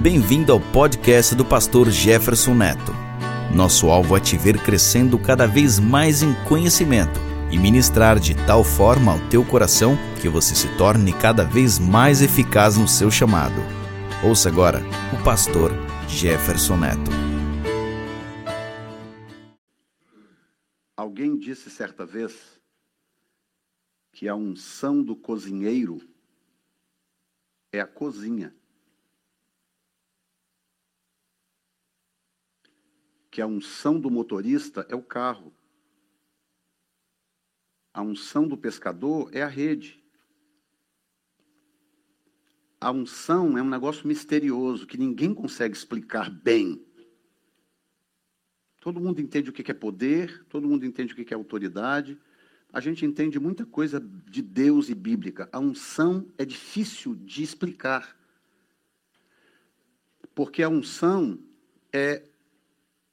Bem-vindo ao podcast do pastor Jefferson Neto. Nosso alvo é te ver crescendo cada vez mais em conhecimento e ministrar de tal forma ao teu coração que você se torne cada vez mais eficaz no seu chamado. Ouça agora o pastor Jefferson Neto. Alguém disse certa vez que a unção do cozinheiro é a cozinha. Que a unção do motorista é o carro. A unção do pescador é a rede. A unção é um negócio misterioso que ninguém consegue explicar bem. Todo mundo entende o que é poder, todo mundo entende o que é autoridade. A gente entende muita coisa de Deus e bíblica. A unção é difícil de explicar. Porque a unção é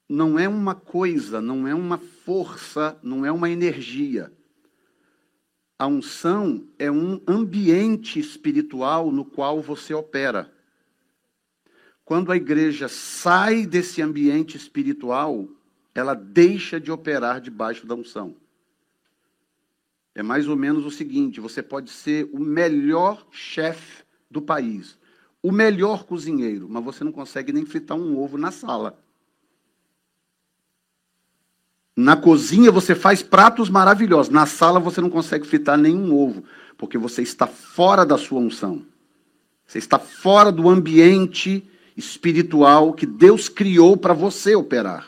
não é uma coisa, não é uma força, não é uma energia. A unção é um ambiente espiritual no qual você opera. Quando a igreja sai desse ambiente espiritual, ela deixa de operar debaixo da unção. É mais ou menos o seguinte: você pode ser o melhor chefe do país, o melhor cozinheiro, mas você não consegue nem fritar um ovo na sala. Na cozinha você faz pratos maravilhosos, na sala você não consegue fritar nenhum ovo, porque você está fora da sua unção. Você está fora do ambiente espiritual que Deus criou para você operar.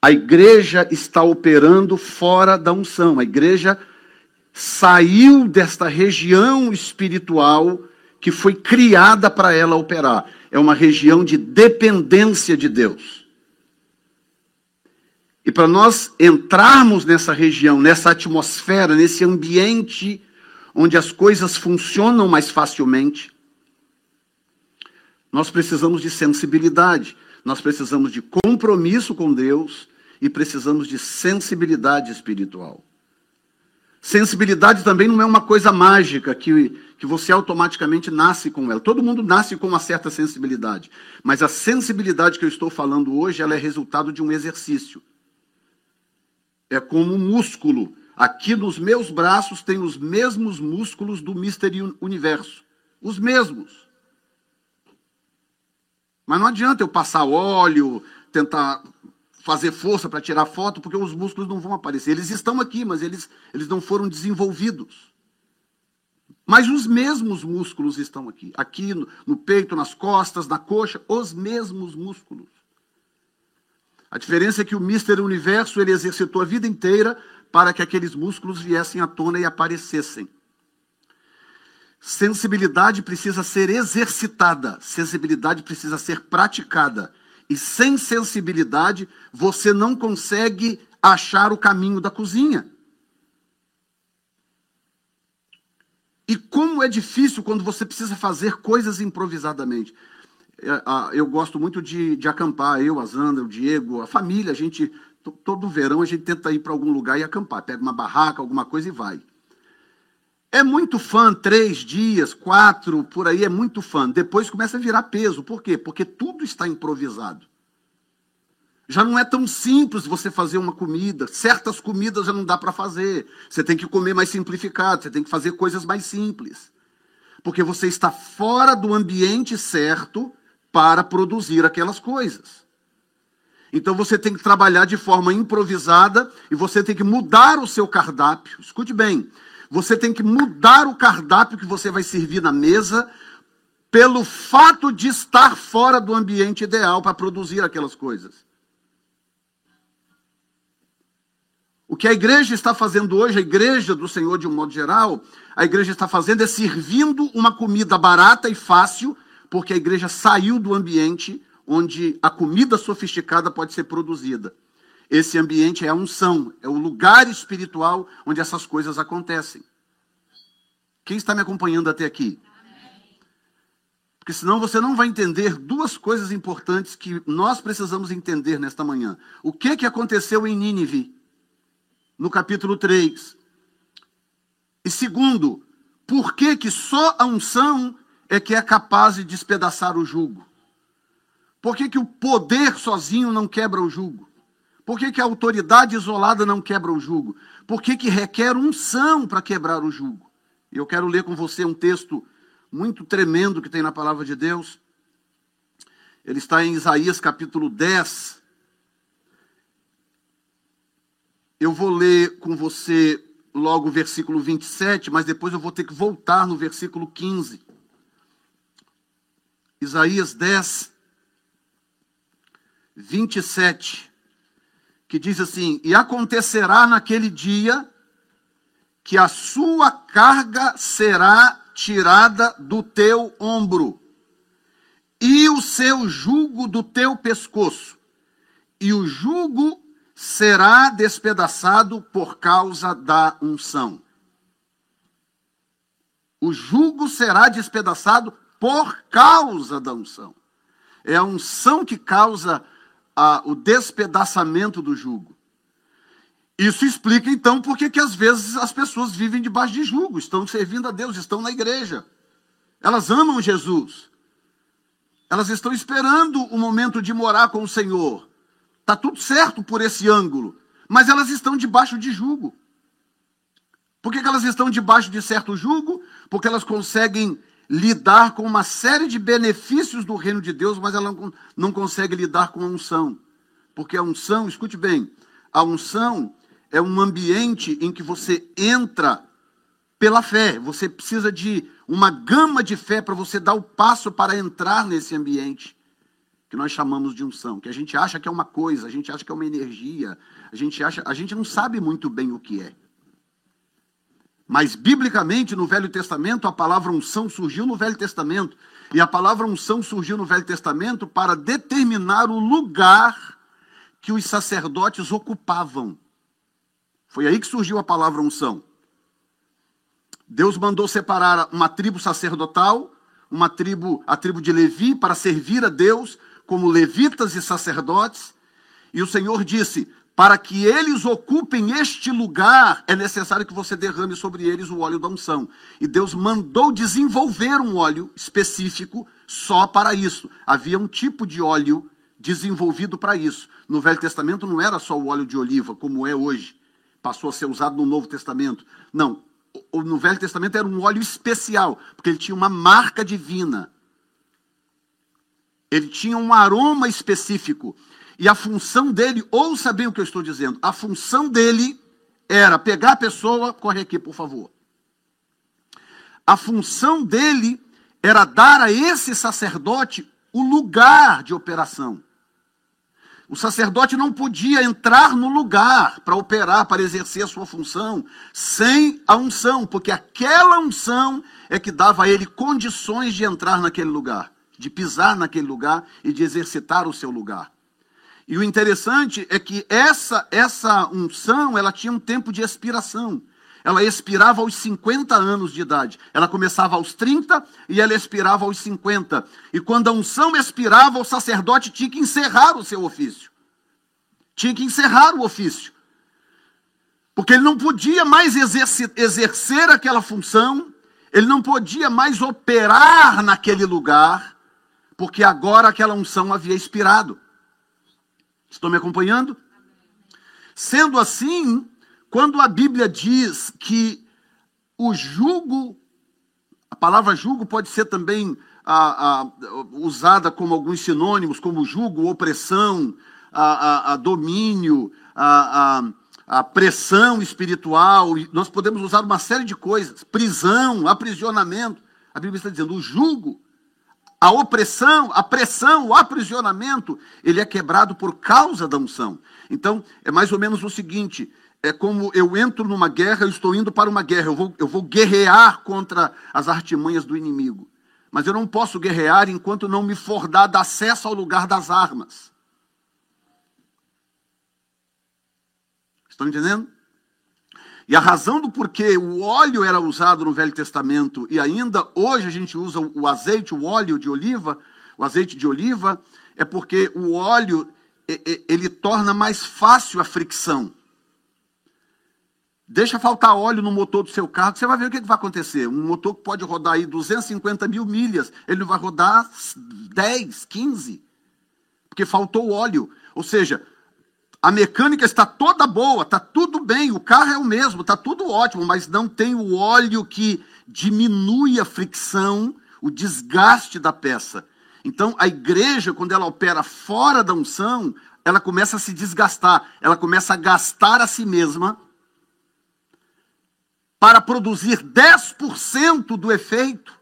A igreja está operando fora da unção. A igreja saiu desta região espiritual que foi criada para ela operar. É uma região de dependência de Deus. E para nós entrarmos nessa região, nessa atmosfera, nesse ambiente onde as coisas funcionam mais facilmente, nós precisamos de sensibilidade, nós precisamos de compromisso com Deus e precisamos de sensibilidade espiritual. Sensibilidade também não é uma coisa mágica que, que você automaticamente nasce com ela. Todo mundo nasce com uma certa sensibilidade. Mas a sensibilidade que eu estou falando hoje, ela é resultado de um exercício. É como um músculo. Aqui nos meus braços tem os mesmos músculos do Mystery Universo. Os mesmos. Mas não adianta eu passar óleo, tentar fazer força para tirar foto, porque os músculos não vão aparecer. Eles estão aqui, mas eles, eles não foram desenvolvidos. Mas os mesmos músculos estão aqui. Aqui no, no peito, nas costas, na coxa, os mesmos músculos. A diferença é que o Mister Universo ele exercitou a vida inteira para que aqueles músculos viessem à tona e aparecessem. Sensibilidade precisa ser exercitada, sensibilidade precisa ser praticada. E sem sensibilidade, você não consegue achar o caminho da cozinha. E como é difícil quando você precisa fazer coisas improvisadamente. É, eu gosto muito de, de acampar, eu, a Zandra, o Diego, a família, a gente, todo verão a gente tenta ir para algum lugar e acampar. Pega uma barraca, alguma coisa e vai. É muito fã, três dias, quatro, por aí, é muito fã. Depois começa a virar peso. Por quê? Porque tudo está improvisado. Já não é tão simples você fazer uma comida. Certas comidas já não dá para fazer. Você tem que comer mais simplificado, você tem que fazer coisas mais simples. Porque você está fora do ambiente certo para produzir aquelas coisas. Então você tem que trabalhar de forma improvisada e você tem que mudar o seu cardápio. Escute bem, você tem que mudar o cardápio que você vai servir na mesa pelo fato de estar fora do ambiente ideal para produzir aquelas coisas. O que a igreja está fazendo hoje, a igreja do Senhor de um modo geral, a igreja está fazendo é servindo uma comida barata e fácil, porque a igreja saiu do ambiente onde a comida sofisticada pode ser produzida. Esse ambiente é a unção, é o lugar espiritual onde essas coisas acontecem. Quem está me acompanhando até aqui? Porque senão você não vai entender duas coisas importantes que nós precisamos entender nesta manhã. O que, que aconteceu em Nínive, no capítulo 3? E segundo, por que, que só a unção é que é capaz de despedaçar o jugo? Por que, que o poder sozinho não quebra o jugo? Por que, que a autoridade isolada não quebra o jugo? Por que, que requer unção para quebrar o jugo? Eu quero ler com você um texto muito tremendo que tem na palavra de Deus. Ele está em Isaías capítulo 10. Eu vou ler com você logo o versículo 27, mas depois eu vou ter que voltar no versículo 15. Isaías 10, 27, que diz assim: E acontecerá naquele dia que a sua carga será tirada do teu ombro, e o seu jugo do teu pescoço, e o jugo será despedaçado por causa da unção. O jugo será despedaçado por causa da unção. É a unção que causa a, o despedaçamento do jugo. Isso explica então porque que às vezes as pessoas vivem debaixo de jugo, estão servindo a Deus, estão na igreja. Elas amam Jesus. Elas estão esperando o momento de morar com o Senhor. Está tudo certo por esse ângulo. Mas elas estão debaixo de jugo. Por que, que elas estão debaixo de certo jugo? Porque elas conseguem lidar com uma série de benefícios do reino de Deus, mas ela não, não consegue lidar com a unção. Porque a unção, escute bem, a unção é um ambiente em que você entra pela fé. Você precisa de uma gama de fé para você dar o passo para entrar nesse ambiente que nós chamamos de unção, que a gente acha que é uma coisa, a gente acha que é uma energia, a gente acha, a gente não sabe muito bem o que é. Mas, biblicamente, no Velho Testamento, a palavra unção surgiu no Velho Testamento. E a palavra unção surgiu no Velho Testamento para determinar o lugar que os sacerdotes ocupavam. Foi aí que surgiu a palavra unção. Deus mandou separar uma tribo sacerdotal, uma tribo, a tribo de Levi, para servir a Deus como levitas e sacerdotes. E o Senhor disse: para que eles ocupem este lugar, é necessário que você derrame sobre eles o óleo da unção. E Deus mandou desenvolver um óleo específico só para isso. Havia um tipo de óleo desenvolvido para isso. No Velho Testamento não era só o óleo de oliva, como é hoje. Passou a ser usado no Novo Testamento. Não. No Velho Testamento era um óleo especial, porque ele tinha uma marca divina. Ele tinha um aroma específico. E a função dele, ouça bem o que eu estou dizendo, a função dele era pegar a pessoa, corre aqui, por favor. A função dele era dar a esse sacerdote o lugar de operação. O sacerdote não podia entrar no lugar para operar, para exercer a sua função, sem a unção, porque aquela unção é que dava a ele condições de entrar naquele lugar, de pisar naquele lugar e de exercitar o seu lugar. E o interessante é que essa essa unção, ela tinha um tempo de expiração. Ela expirava aos 50 anos de idade. Ela começava aos 30 e ela expirava aos 50. E quando a unção expirava, o sacerdote tinha que encerrar o seu ofício. Tinha que encerrar o ofício. Porque ele não podia mais exercer, exercer aquela função, ele não podia mais operar naquele lugar, porque agora aquela unção havia expirado. Estão me acompanhando? Sendo assim, quando a Bíblia diz que o jugo, a palavra jugo pode ser também a, a, usada como alguns sinônimos, como jugo, opressão, a, domínio, a, pressão espiritual, nós podemos usar uma série de coisas, prisão, aprisionamento. A Bíblia está dizendo, o jugo a opressão, a pressão, o aprisionamento, ele é quebrado por causa da unção. Então, é mais ou menos o seguinte: é como eu entro numa guerra, eu estou indo para uma guerra, eu vou, eu vou guerrear contra as artimanhas do inimigo. Mas eu não posso guerrear enquanto não me for dado acesso ao lugar das armas. Estão entendendo? E a razão do porquê o óleo era usado no Velho Testamento e ainda hoje a gente usa o azeite, o óleo de oliva, o azeite de oliva, é porque o óleo ele torna mais fácil a fricção. Deixa faltar óleo no motor do seu carro, você vai ver o que vai acontecer. Um motor que pode rodar aí 250 mil milhas, ele vai rodar 10, 15, porque faltou óleo. Ou seja, a mecânica está toda boa, está tudo bem, o carro é o mesmo, está tudo ótimo, mas não tem o óleo que diminui a fricção, o desgaste da peça. Então, a igreja, quando ela opera fora da unção, ela começa a se desgastar, ela começa a gastar a si mesma para produzir 10% do efeito,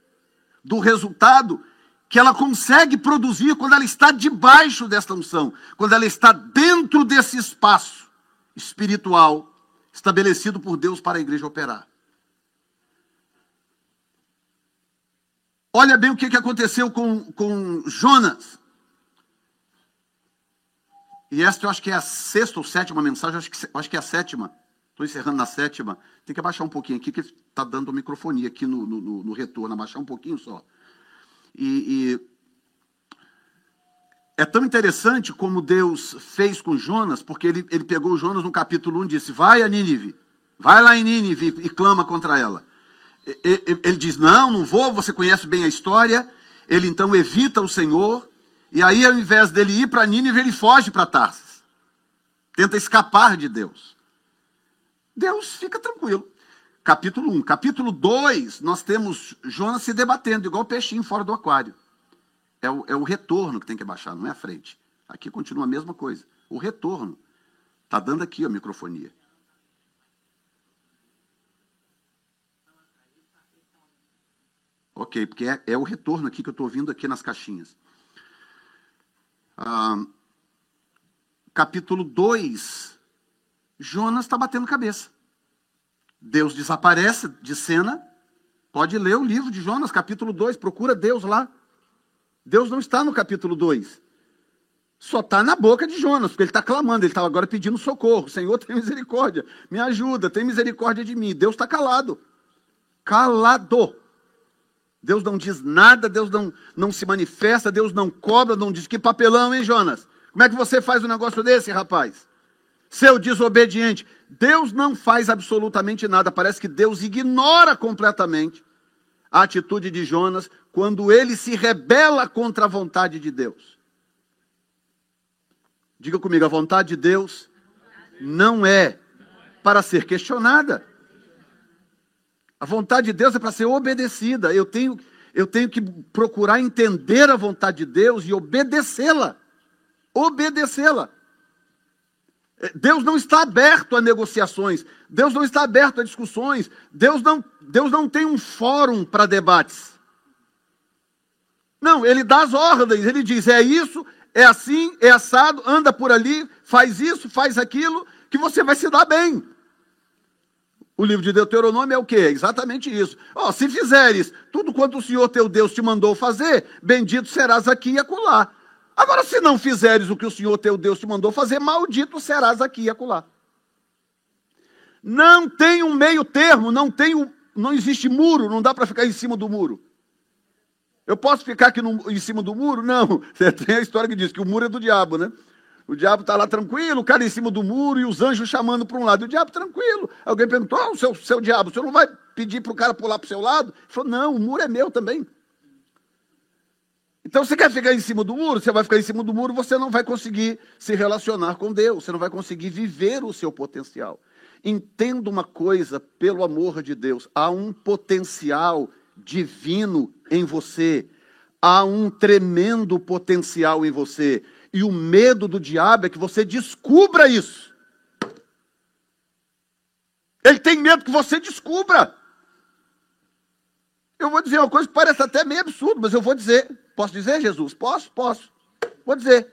do resultado que ela consegue produzir quando ela está debaixo desta unção, quando ela está dentro desse espaço espiritual estabelecido por Deus para a igreja operar. Olha bem o que, aconteceu com, com Jonas. E esta eu acho que é a sexta ou sétima mensagem, acho que, acho que é a sétima. Estou encerrando na sétima. Tem que abaixar um pouquinho aqui, que está dando microfonia aqui no, no, no, retorno. Abaixar um pouquinho só. E, e, é tão interessante como Deus fez com Jonas, porque ele, ele pegou Jonas no capítulo 1 e disse: Vai a Nínive, vai lá em Nínive e clama contra ela. Ele diz: Não, não vou, você conhece bem a história. Ele então evita o Senhor, e aí, ao invés dele ir para Nínive, ele foge para Tarsis. Tenta escapar de Deus. Deus fica tranquilo. Capítulo 1. Capítulo 2, nós temos Jonas se debatendo, igual peixinho fora do aquário. É o, é o retorno que tem que baixar, não é a frente. Aqui continua a mesma coisa. O retorno. Está dando aqui a microfonia. Ok, porque é, é o retorno aqui que eu estou ouvindo aqui nas caixinhas. Ah, capítulo 2 Jonas está batendo cabeça. Deus desaparece de cena. Pode ler o livro de Jonas, capítulo 2. Procura Deus lá. Deus não está no capítulo 2. Só está na boca de Jonas, porque ele está clamando, ele estava agora pedindo socorro. Senhor, tem misericórdia, me ajuda, tem misericórdia de mim. Deus está calado. Calado. Deus não diz nada, Deus não, não se manifesta, Deus não cobra, não diz que papelão, hein, Jonas? Como é que você faz um negócio desse, rapaz? seu desobediente. Deus não faz absolutamente nada. Parece que Deus ignora completamente a atitude de Jonas quando ele se rebela contra a vontade de Deus. Diga comigo, a vontade de Deus não é para ser questionada. A vontade de Deus é para ser obedecida. Eu tenho, eu tenho que procurar entender a vontade de Deus e obedecê-la. Obedecê-la. Deus não está aberto a negociações, Deus não está aberto a discussões, Deus não, Deus não tem um fórum para debates. Não, ele dá as ordens, ele diz: é isso, é assim, é assado, anda por ali, faz isso, faz aquilo, que você vai se dar bem. O livro de Deuteronômio é o quê? Exatamente isso. Oh, se fizeres tudo quanto o Senhor teu Deus te mandou fazer, bendito serás aqui e acolá. Agora, se não fizeres o que o Senhor teu Deus te mandou fazer, maldito serás aqui e acolá. Não tem um meio termo, não tem um, não existe muro, não dá para ficar em cima do muro. Eu posso ficar aqui no, em cima do muro? Não. Tem a história que diz que o muro é do diabo, né? O diabo está lá tranquilo, o cara em cima do muro e os anjos chamando para um lado. E o diabo tranquilo. Alguém perguntou: oh, seu, seu diabo, o senhor não vai pedir para o cara pular para o seu lado? Ele falou: não, o muro é meu também. Então você quer ficar em cima do muro? Você vai ficar em cima do muro, você não vai conseguir se relacionar com Deus, você não vai conseguir viver o seu potencial. Entenda uma coisa, pelo amor de Deus, há um potencial divino em você, há um tremendo potencial em você, e o medo do diabo é que você descubra isso. Ele tem medo que você descubra. Eu vou dizer uma coisa que parece até meio absurdo, mas eu vou dizer. Posso dizer, Jesus? Posso? Posso. Vou dizer.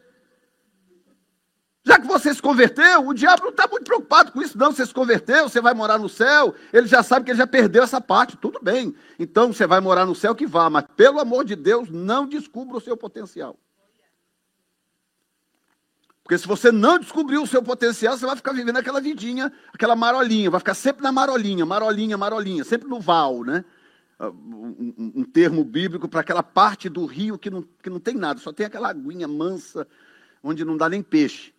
Já que você se converteu, o diabo não está muito preocupado com isso, não. Você se converteu, você vai morar no céu, ele já sabe que ele já perdeu essa parte, tudo bem. Então você vai morar no céu que vá, mas pelo amor de Deus, não descubra o seu potencial. Porque se você não descobrir o seu potencial, você vai ficar vivendo aquela vidinha, aquela marolinha, vai ficar sempre na marolinha, marolinha, marolinha, sempre no val, né? Ah, um, um termo bíblico para aquela parte do rio que não, que não tem nada, só tem aquela aguinha mansa, onde não dá nem peixe.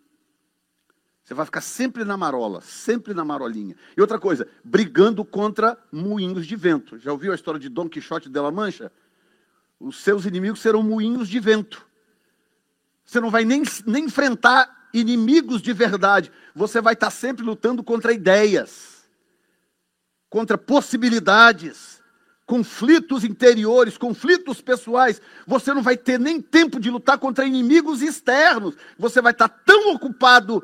Você vai ficar sempre na marola, sempre na marolinha. E outra coisa, brigando contra moinhos de vento. Já ouviu a história de Dom Quixote de la Mancha? Os seus inimigos serão moinhos de vento. Você não vai nem, nem enfrentar inimigos de verdade. Você vai estar sempre lutando contra ideias, contra possibilidades, conflitos interiores, conflitos pessoais. Você não vai ter nem tempo de lutar contra inimigos externos. Você vai estar tão ocupado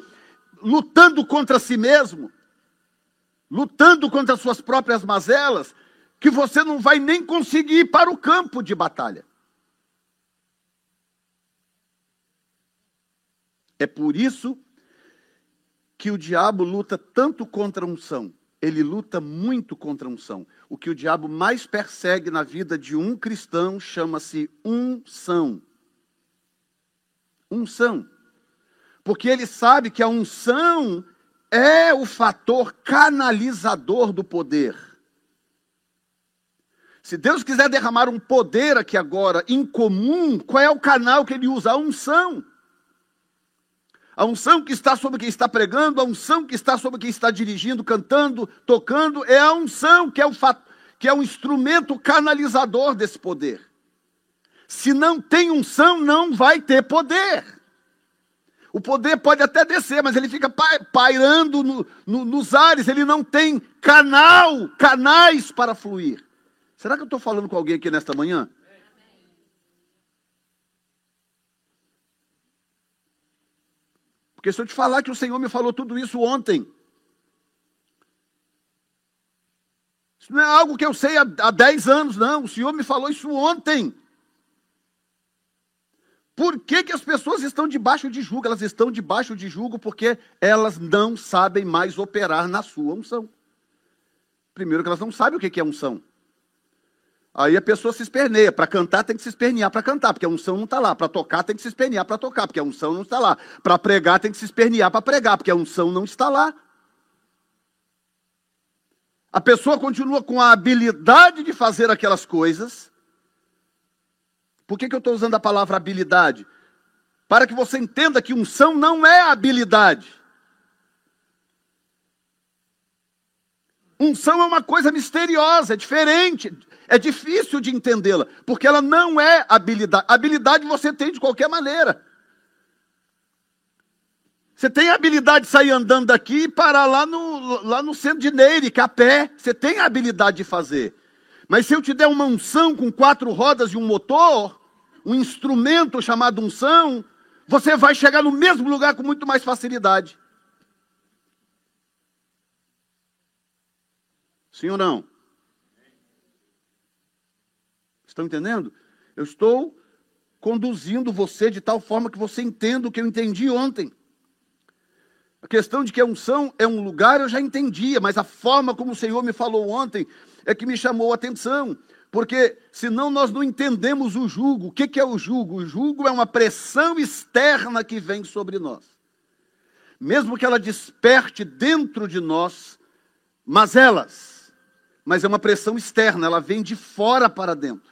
lutando contra si mesmo, lutando contra suas próprias mazelas, que você não vai nem conseguir ir para o campo de batalha. É por isso que o diabo luta tanto contra a unção. Ele luta muito contra a unção. O que o diabo mais persegue na vida de um cristão chama-se unção. Unção. Porque ele sabe que a unção é o fator canalizador do poder. Se Deus quiser derramar um poder aqui agora, incomum, qual é o canal que ele usa? A unção. A unção que está sobre quem está pregando, a unção que está sobre quem está dirigindo, cantando, tocando, é a unção que é o, que é instrumento canalizador desse poder. Se não tem unção, não vai ter poder. O poder pode até descer, mas ele fica pairando no, no, nos ares, ele não tem canal, canais para fluir. Será que eu estou falando com alguém aqui nesta manhã? Porque se eu te falar que o Senhor me falou tudo isso ontem, isso não é algo que eu sei há, há 10 anos, não. O Senhor me falou isso ontem. Por que, que as pessoas estão debaixo de julgo? Elas estão debaixo de julgo porque elas não sabem mais operar na sua unção. Primeiro que elas não sabem o que é unção. Aí a pessoa se esperneia. Para cantar tem que se espernear para cantar, porque a unção não está lá. Para tocar tem que se espernear para tocar, porque a unção não está lá. Para pregar tem que se espernear para pregar, porque a unção não está lá. A pessoa continua com a habilidade de fazer aquelas coisas, por que, que eu estou usando a palavra habilidade? Para que você entenda que unção não é habilidade. Unção é uma coisa misteriosa, é diferente, é difícil de entendê-la, porque ela não é habilidade. Habilidade você tem de qualquer maneira. Você tem a habilidade de sair andando daqui e parar lá no, lá no centro de Neire, pé. Você tem a habilidade de fazer. Mas se eu te der uma unção com quatro rodas e um motor, um instrumento chamado unção, você vai chegar no mesmo lugar com muito mais facilidade. Sim ou não? Estão entendendo? Eu estou conduzindo você de tal forma que você entenda o que eu entendi ontem. A questão de que a unção é um lugar eu já entendia, mas a forma como o Senhor me falou ontem é que me chamou a atenção. Porque senão nós não entendemos o jugo. O que é o jugo? O jugo é uma pressão externa que vem sobre nós. Mesmo que ela desperte dentro de nós mazelas, mas é uma pressão externa, ela vem de fora para dentro.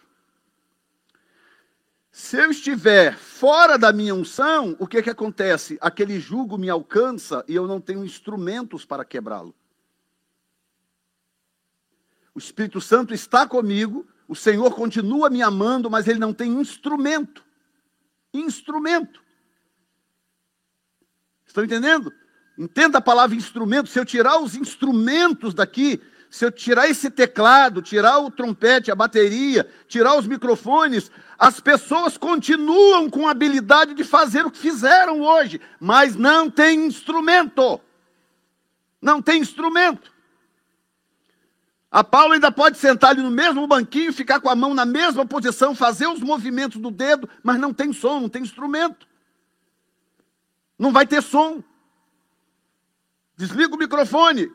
Se eu estiver fora da minha unção, o que, que acontece? Aquele jugo me alcança e eu não tenho instrumentos para quebrá-lo. O Espírito Santo está comigo, o Senhor continua me amando, mas ele não tem instrumento. Instrumento. Estão entendendo? Entenda a palavra instrumento. Se eu tirar os instrumentos daqui, se eu tirar esse teclado, tirar o trompete, a bateria, tirar os microfones, as pessoas continuam com a habilidade de fazer o que fizeram hoje, mas não tem instrumento. Não tem instrumento. A Paula ainda pode sentar ali no mesmo banquinho, ficar com a mão na mesma posição, fazer os movimentos do dedo, mas não tem som, não tem instrumento. Não vai ter som. Desliga o microfone,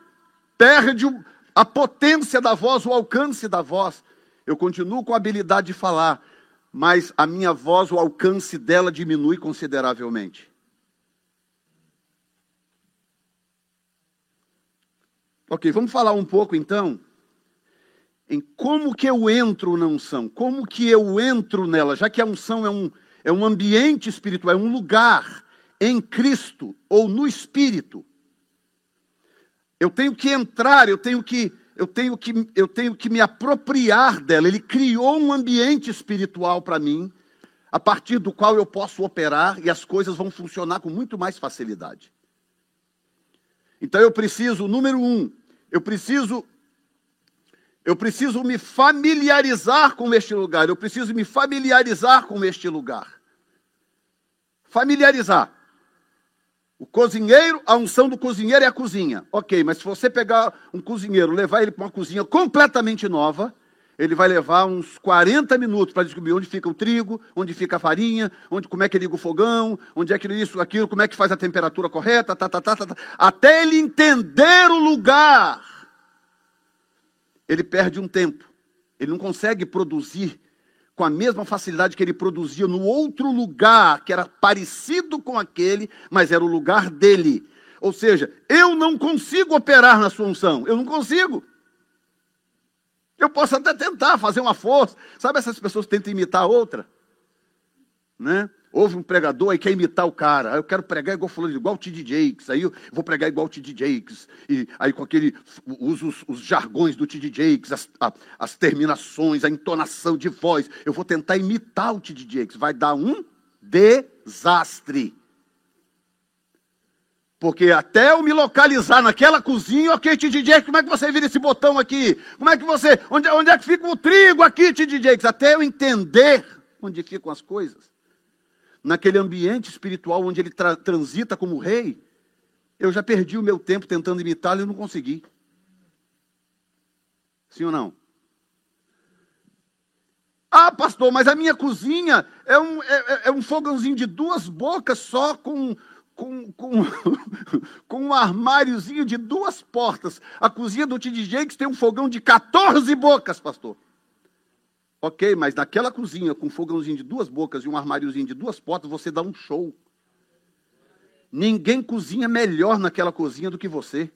perde a potência da voz, o alcance da voz. Eu continuo com a habilidade de falar, mas a minha voz, o alcance dela diminui consideravelmente. Ok, vamos falar um pouco então em como que eu entro na unção, como que eu entro nela, já que a unção é um, é um ambiente espiritual, é um lugar, em Cristo ou no Espírito. Eu tenho que entrar, eu tenho que, eu tenho que, eu tenho que me apropriar dela. Ele criou um ambiente espiritual para mim, a partir do qual eu posso operar e as coisas vão funcionar com muito mais facilidade. Então eu preciso, número um, eu preciso eu preciso me familiarizar com este lugar. Eu preciso me familiarizar com este lugar. Familiarizar. O cozinheiro, a unção do cozinheiro é a cozinha. Ok, mas se você pegar um cozinheiro, levar ele para uma cozinha completamente nova, ele vai levar uns 40 minutos para descobrir onde fica o trigo, onde fica a farinha, onde, como é que liga o fogão, onde é que isso, aquilo, como é que faz a temperatura correta, tá, tá, tá, tá, tá. até ele entender o lugar ele perde um tempo. Ele não consegue produzir com a mesma facilidade que ele produzia no outro lugar, que era parecido com aquele, mas era o lugar dele. Ou seja, eu não consigo operar na sua unção, eu não consigo. Eu posso até tentar fazer uma força. Sabe essas pessoas tentam imitar a outra? Né? Houve um pregador e quer imitar o cara. Aí eu quero pregar igual fulano, igual o T.D. Jakes. Aí eu vou pregar igual o T.D. Jakes. E aí com aquele, uso os, os jargões do T.D. Jakes, as, a, as terminações, a entonação de voz. Eu vou tentar imitar o T.D. Jakes. Vai dar um desastre. Porque até eu me localizar naquela cozinha, ok, T.D. Jakes, como é que você vira esse botão aqui? Como é que você, onde, onde é que fica o trigo aqui, T.D. Jakes? Até eu entender onde ficam as coisas naquele ambiente espiritual onde ele tra transita como rei, eu já perdi o meu tempo tentando imitá-lo e não consegui. Sim ou não? Ah, pastor, mas a minha cozinha é um, é, é, é um fogãozinho de duas bocas só com, com, com, com um armáriozinho de duas portas. A cozinha do T.D. Jakes tem um fogão de 14 bocas, pastor. Ok, mas naquela cozinha com fogãozinho de duas bocas e um armáriozinho de duas portas, você dá um show. Ninguém cozinha melhor naquela cozinha do que você.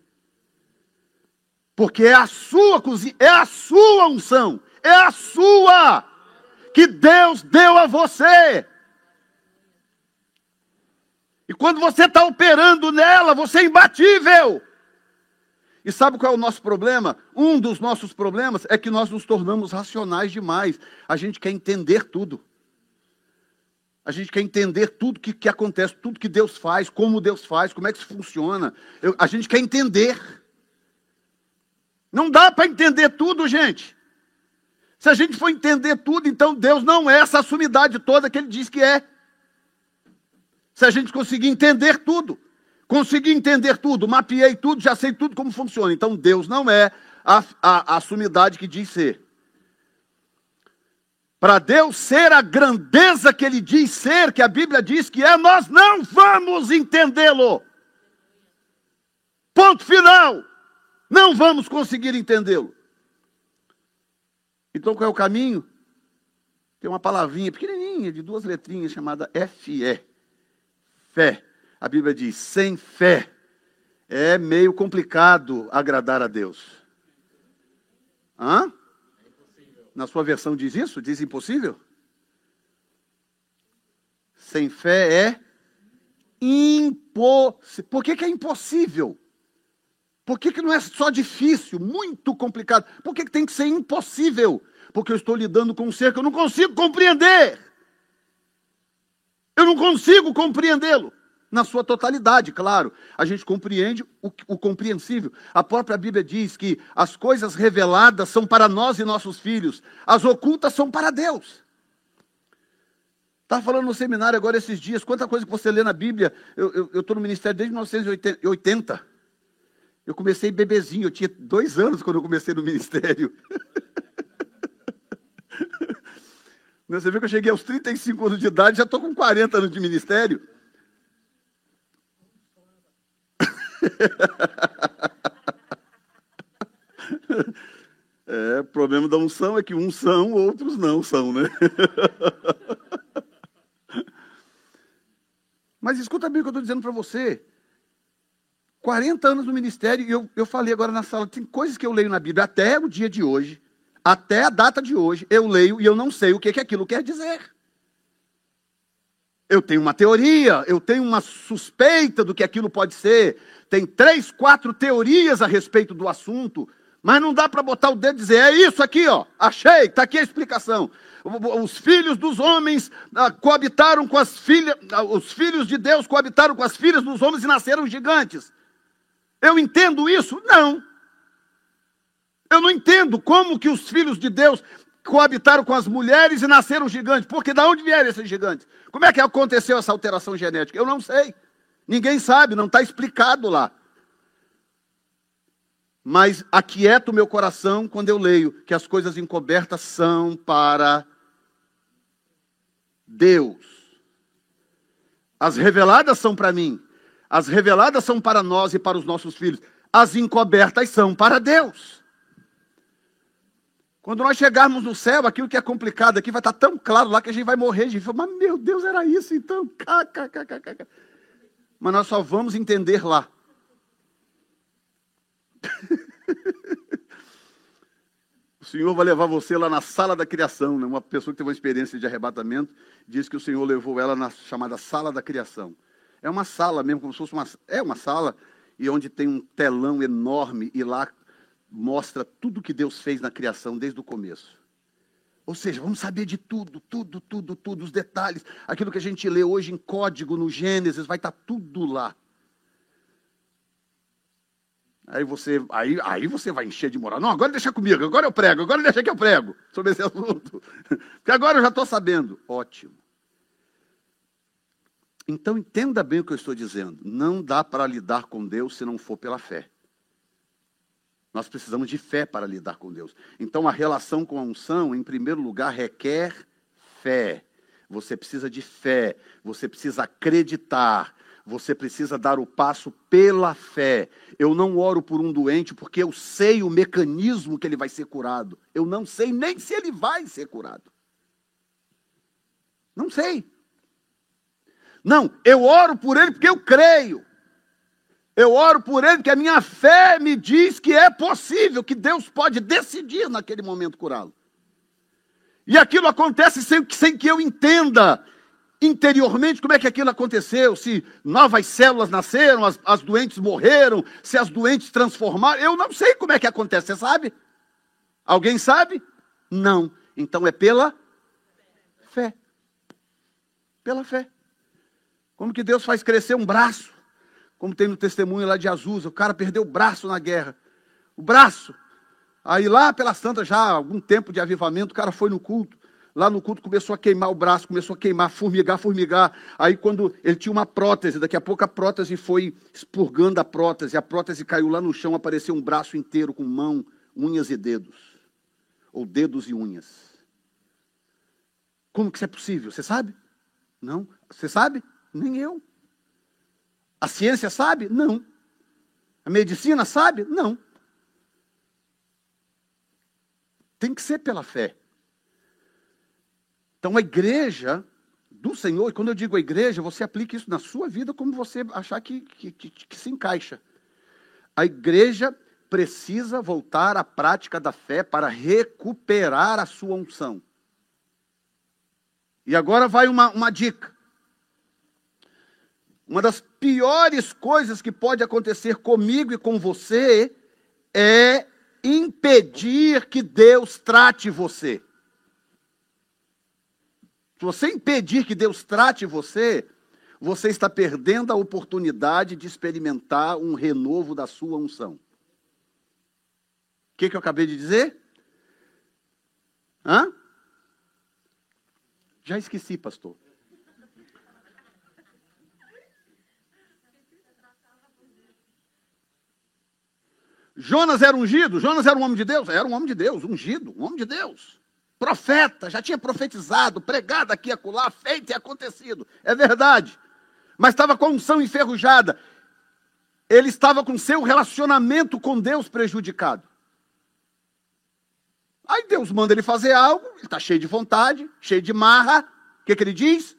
Porque é a sua cozinha, é a sua unção, é a sua que Deus deu a você. E quando você está operando nela, você é imbatível. E sabe qual é o nosso problema? Um dos nossos problemas é que nós nos tornamos racionais demais. A gente quer entender tudo. A gente quer entender tudo que, que acontece, tudo que Deus faz, como Deus faz, como é que isso funciona. Eu, a gente quer entender. Não dá para entender tudo, gente. Se a gente for entender tudo, então Deus não é essa sumidade toda que ele diz que é. Se a gente conseguir entender tudo. Consegui entender tudo, mapeei tudo, já sei tudo como funciona. Então Deus não é a, a, a sumidade que diz ser. Para Deus ser a grandeza que Ele diz ser, que a Bíblia diz que é, nós não vamos entendê-lo. Ponto final. Não vamos conseguir entendê-lo. Então qual é o caminho? Tem uma palavrinha pequenininha, de duas letrinhas, chamada FE. Fé. A Bíblia diz: sem fé é meio complicado agradar a Deus. Hã? Na sua versão diz isso? Diz impossível? Sem fé é impossível. Por que, que é impossível? Por que, que não é só difícil, muito complicado? Por que, que tem que ser impossível? Porque eu estou lidando com um ser que eu não consigo compreender. Eu não consigo compreendê-lo na sua totalidade, claro. A gente compreende o, o, compreensível. A própria Bíblia diz que as coisas reveladas são para nós e nossos filhos, as ocultas são para Deus. Estava falando no seminário agora esses dias, quanta coisa que você lê na Bíblia. Eu estou no ministério desde 1980. Eu comecei bebezinho, eu tinha dois anos quando eu comecei no ministério. Você vê que eu cheguei aos 35 anos de idade, já estou com 40 anos de ministério. É, o problema da unção é que uns são, outros não são, né? Mas escuta bem o que eu estou dizendo para você. 40 anos no ministério, e eu, eu falei agora na sala, tem coisas que eu leio na Bíblia até o dia de hoje, até a data de hoje, eu leio e eu não sei o que, que aquilo quer dizer. Eu tenho uma teoria, eu tenho uma suspeita do que aquilo pode ser. Tem três, quatro teorias a respeito do assunto, mas não dá para botar o dedo e dizer, é isso aqui, ó, achei, está aqui a explicação. Os filhos dos homens ah, coabitaram com as filhas, ah, os filhos de Deus coabitaram com as filhas dos homens e nasceram gigantes. Eu entendo isso? Não. Eu não entendo como que os filhos de Deus coabitaram com as mulheres e nasceram gigantes. Porque de onde vieram esses gigantes? Como é que aconteceu essa alteração genética? Eu não sei. Ninguém sabe, não está explicado lá. Mas aquieta o meu coração quando eu leio que as coisas encobertas são para Deus. As reveladas são para mim. As reveladas são para nós e para os nossos filhos. As encobertas são para Deus. Quando nós chegarmos no céu, aquilo que é complicado aqui vai estar tão claro lá que a gente vai morrer. A gente fala, mas meu Deus, era isso então. Mas nós só vamos entender lá. o Senhor vai levar você lá na sala da criação. Né? Uma pessoa que teve uma experiência de arrebatamento diz que o Senhor levou ela na chamada sala da criação. É uma sala mesmo, como se fosse uma. É uma sala e onde tem um telão enorme e lá mostra tudo que Deus fez na criação desde o começo. Ou seja, vamos saber de tudo, tudo, tudo, tudo, os detalhes. Aquilo que a gente lê hoje em código no Gênesis, vai estar tudo lá. Aí você, aí, aí você vai encher de moral. Não, agora deixa comigo, agora eu prego, agora deixa que eu prego sobre esse assunto. Porque agora eu já estou sabendo. Ótimo. Então entenda bem o que eu estou dizendo. Não dá para lidar com Deus se não for pela fé. Nós precisamos de fé para lidar com Deus. Então, a relação com a unção, em primeiro lugar, requer fé. Você precisa de fé, você precisa acreditar, você precisa dar o passo pela fé. Eu não oro por um doente porque eu sei o mecanismo que ele vai ser curado. Eu não sei nem se ele vai ser curado. Não sei. Não, eu oro por ele porque eu creio. Eu oro por ele, porque a minha fé me diz que é possível, que Deus pode decidir naquele momento curá-lo. E aquilo acontece sem, sem que eu entenda interiormente como é que aquilo aconteceu, se novas células nasceram, as, as doentes morreram, se as doentes transformaram. Eu não sei como é que acontece, você sabe? Alguém sabe? Não. Então é pela fé. Pela fé. Como que Deus faz crescer um braço? Como tem no testemunho lá de Azusa, o cara perdeu o braço na guerra. O braço. Aí lá pelas tantas, já algum tempo de avivamento, o cara foi no culto. Lá no culto começou a queimar o braço, começou a queimar, formigar, formigar. Aí quando ele tinha uma prótese, daqui a pouco a prótese foi expurgando a prótese, a prótese caiu lá no chão, apareceu um braço inteiro com mão, unhas e dedos. Ou dedos e unhas. Como que isso é possível? Você sabe? Não? Você sabe? Nem eu. A ciência sabe? Não. A medicina sabe? Não. Tem que ser pela fé. Então a igreja do Senhor, e quando eu digo a igreja, você aplica isso na sua vida como você achar que, que, que, que se encaixa. A igreja precisa voltar à prática da fé para recuperar a sua unção. E agora vai uma, uma dica. Uma das piores coisas que pode acontecer comigo e com você é impedir que Deus trate você. Se você impedir que Deus trate você, você está perdendo a oportunidade de experimentar um renovo da sua unção. O que, que eu acabei de dizer? Hã? Já esqueci, pastor. Jonas era ungido? Jonas era um homem de Deus? Era um homem de Deus, ungido, um homem de Deus. Profeta, já tinha profetizado, pregado aqui e acolá, feito e acontecido. É verdade. Mas estava com a unção enferrujada. Ele estava com seu relacionamento com Deus prejudicado. Aí Deus manda ele fazer algo, ele está cheio de vontade, cheio de marra. O que, que ele diz?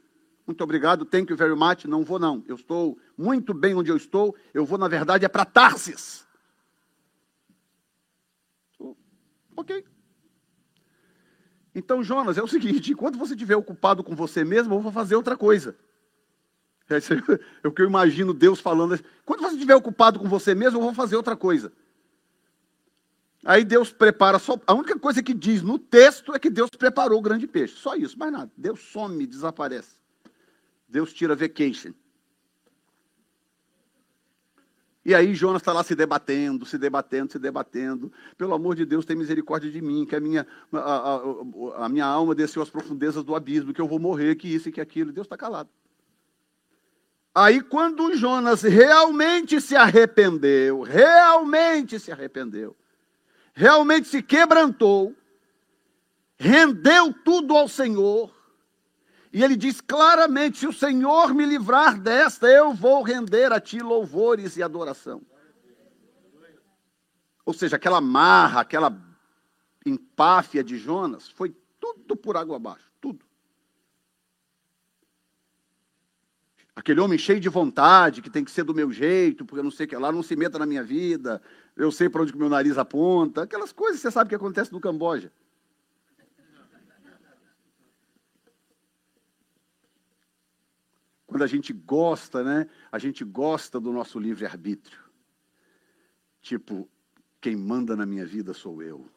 Muito obrigado, thank you very much. Não vou, não. Eu estou muito bem onde eu estou. Eu vou, na verdade, é para Tarsis. Ok. Então, Jonas, é o seguinte: enquanto você estiver ocupado com você mesmo, eu vou fazer outra coisa. É o que eu imagino Deus falando. Quando você estiver ocupado com você mesmo, eu vou fazer outra coisa. Aí Deus prepara só. A única coisa que diz no texto é que Deus preparou o grande peixe. Só isso, mais nada. Deus some, desaparece. Deus tira vacation. E aí Jonas está lá se debatendo, se debatendo, se debatendo. Pelo amor de Deus, tem misericórdia de mim, que a minha, a, a, a minha alma desceu às profundezas do abismo, que eu vou morrer, que isso e que aquilo. Deus está calado. Aí quando Jonas realmente se arrependeu, realmente se arrependeu, realmente se quebrantou, rendeu tudo ao Senhor, e ele diz claramente: se o Senhor me livrar desta, eu vou render a ti louvores e adoração. Ou seja, aquela marra, aquela empáfia de Jonas, foi tudo por água abaixo, tudo. Aquele homem cheio de vontade, que tem que ser do meu jeito, porque eu não sei o que lá, não se meta na minha vida, eu sei para onde meu nariz aponta, aquelas coisas, você sabe que acontece no Camboja. Quando a gente gosta, né? A gente gosta do nosso livre-arbítrio. Tipo, quem manda na minha vida sou eu.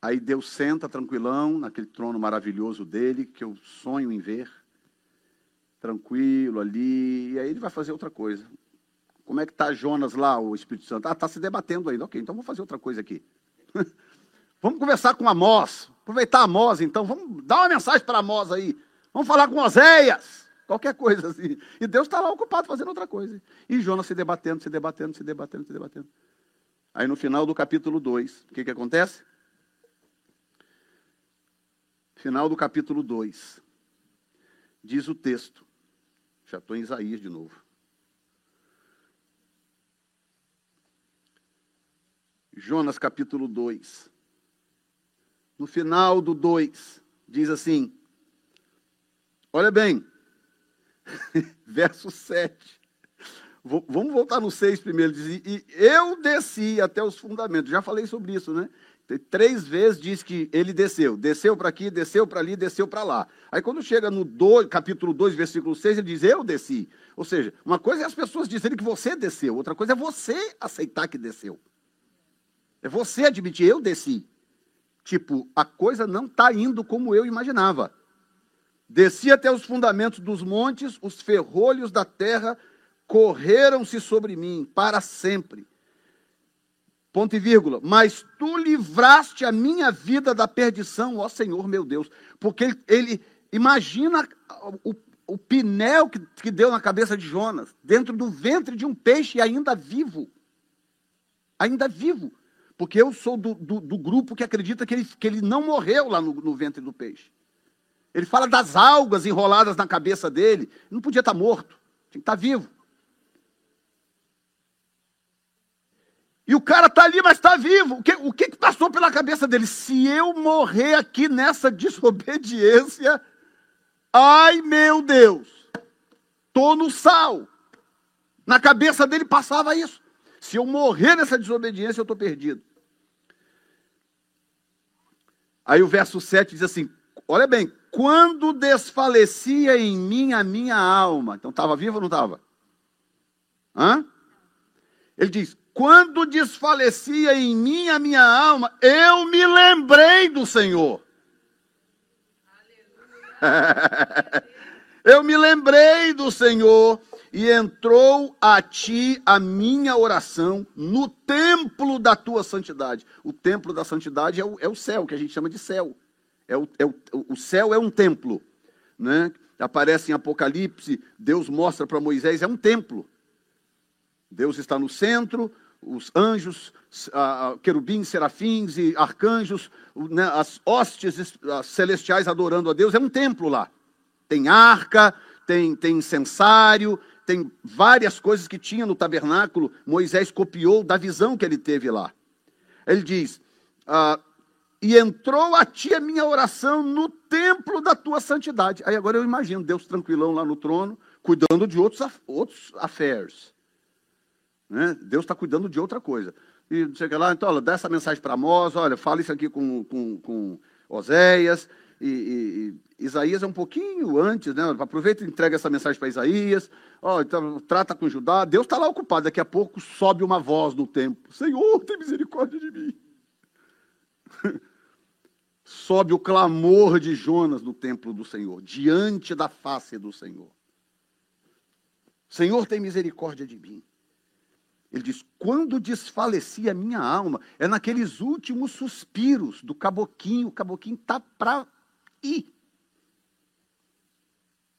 Aí Deus senta tranquilão naquele trono maravilhoso dele, que eu sonho em ver, tranquilo ali, e aí ele vai fazer outra coisa. Como é que está Jonas lá, o Espírito Santo? Ah, está se debatendo ainda. Ok, então vamos fazer outra coisa aqui. vamos conversar com Amós. Aproveitar Amós, então. Vamos dar uma mensagem para Amós aí. Vamos falar com Oséias. Qualquer coisa assim. E Deus está lá ocupado fazendo outra coisa. E Jonas se debatendo, se debatendo, se debatendo, se debatendo. Aí no final do capítulo 2, o que, que acontece? Final do capítulo 2. Diz o texto. Já estou em Isaías de novo. Jonas capítulo 2. No final do 2, diz assim: Olha bem, verso 7. Vamos voltar no 6 primeiro. Diz, e eu desci até os fundamentos. Já falei sobre isso, né? Três vezes diz que ele desceu. Desceu para aqui, desceu para ali, desceu para lá. Aí quando chega no 2, capítulo 2, versículo 6, ele diz, eu desci. Ou seja, uma coisa é as pessoas dizerem que você desceu, outra coisa é você aceitar que desceu. É você admitir, eu desci. Tipo, a coisa não está indo como eu imaginava. Desci até os fundamentos dos montes, os ferrolhos da terra correram-se sobre mim para sempre. Ponto e vírgula. Mas tu livraste a minha vida da perdição, ó Senhor meu Deus. Porque ele, ele imagina o, o pinel que, que deu na cabeça de Jonas, dentro do ventre de um peixe ainda vivo. Ainda vivo. Porque eu sou do, do, do grupo que acredita que ele, que ele não morreu lá no, no ventre do peixe. Ele fala das algas enroladas na cabeça dele. Ele não podia estar morto, tinha que estar vivo. E o cara está ali, mas está vivo. O que, o que passou pela cabeça dele? Se eu morrer aqui nessa desobediência, ai meu Deus, estou no sal. Na cabeça dele passava isso. Se eu morrer nessa desobediência, eu estou perdido. Aí o verso 7 diz assim: olha bem, quando desfalecia em mim a minha alma. Então estava vivo ou não estava? Hã? Ele diz: quando desfalecia em mim a minha alma, eu me lembrei do Senhor. eu me lembrei do Senhor e entrou a ti a minha oração no templo da tua santidade. O templo da santidade é o, é o céu, que a gente chama de céu. É o, é o, o céu é um templo. Né? Aparece em Apocalipse, Deus mostra para Moisés, é um templo. Deus está no centro, os anjos, querubins, serafins e arcanjos, né, as hostes celestiais adorando a Deus, é um templo lá. Tem arca, tem, tem incensário, tem várias coisas que tinha no tabernáculo. Moisés copiou da visão que ele teve lá. Ele diz: ah, e entrou a ti a minha oração no templo da tua santidade. Aí agora eu imagino Deus tranquilão lá no trono, cuidando de outros, outros affairs. Né? Deus está cuidando de outra coisa. E chega lá, então, olha, dá essa mensagem para Amós, olha, fala isso aqui com, com, com Oséias, e, e, Isaías é um pouquinho antes, né? Aproveita e entrega essa mensagem para Isaías. Então, trata com Judá. Deus está lá ocupado. Daqui a pouco sobe uma voz no templo: Senhor, tem misericórdia de mim. sobe o clamor de Jonas no templo do Senhor, diante da face do Senhor. Senhor, tem misericórdia de mim. Ele diz: quando desfalecia a minha alma, é naqueles últimos suspiros do caboquinho, o caboquinho está para ir.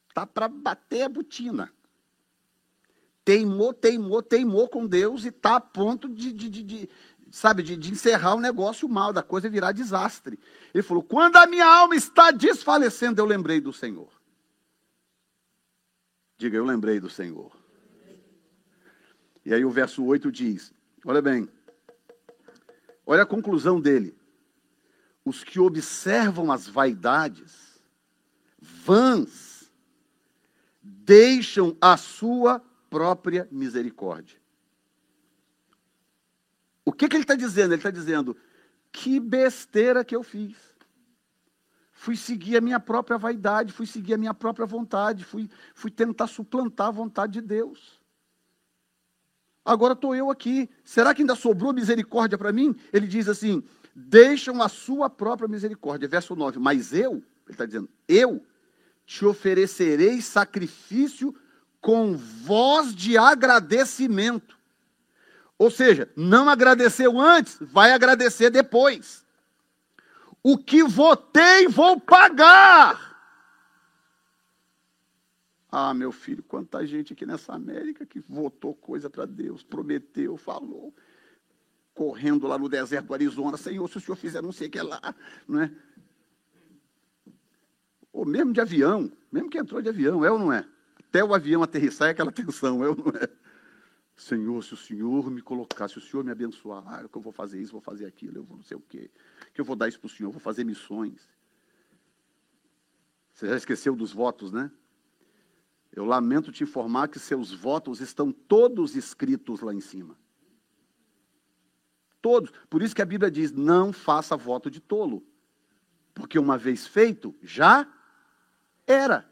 Está para bater a botina. Teimou, teimou, teimou com Deus e está a ponto de, de, de sabe, de, de, encerrar o negócio mal, da coisa virar desastre. Ele falou: quando a minha alma está desfalecendo, eu lembrei do Senhor. Diga, eu lembrei do Senhor. E aí o verso 8 diz: olha bem, olha a conclusão dele. Os que observam as vaidades vãs deixam a sua própria misericórdia. O que, que ele está dizendo? Ele está dizendo: que besteira que eu fiz. Fui seguir a minha própria vaidade, fui seguir a minha própria vontade, fui, fui tentar suplantar a vontade de Deus. Agora estou eu aqui. Será que ainda sobrou misericórdia para mim? Ele diz assim: deixam a sua própria misericórdia. Verso 9: Mas eu, ele está dizendo, eu te oferecerei sacrifício com voz de agradecimento. Ou seja, não agradeceu antes, vai agradecer depois. O que votei, vou pagar. Ah, meu filho, quanta gente aqui nessa América que votou coisa para Deus, prometeu, falou, correndo lá no deserto do Arizona, Senhor, se o Senhor fizer não sei o que lá, não é? Ou mesmo de avião, mesmo que entrou de avião, é ou não é? Até o avião aterrissar é aquela tensão, é ou não é? Senhor, se o Senhor me colocar, se o Senhor me abençoar, que eu vou fazer isso, vou fazer aquilo, eu vou não sei o quê, que eu vou dar isso para o Senhor, vou fazer missões. Você já esqueceu dos votos, né? Eu lamento te informar que seus votos estão todos escritos lá em cima. Todos. Por isso que a Bíblia diz: não faça voto de tolo. Porque uma vez feito, já era.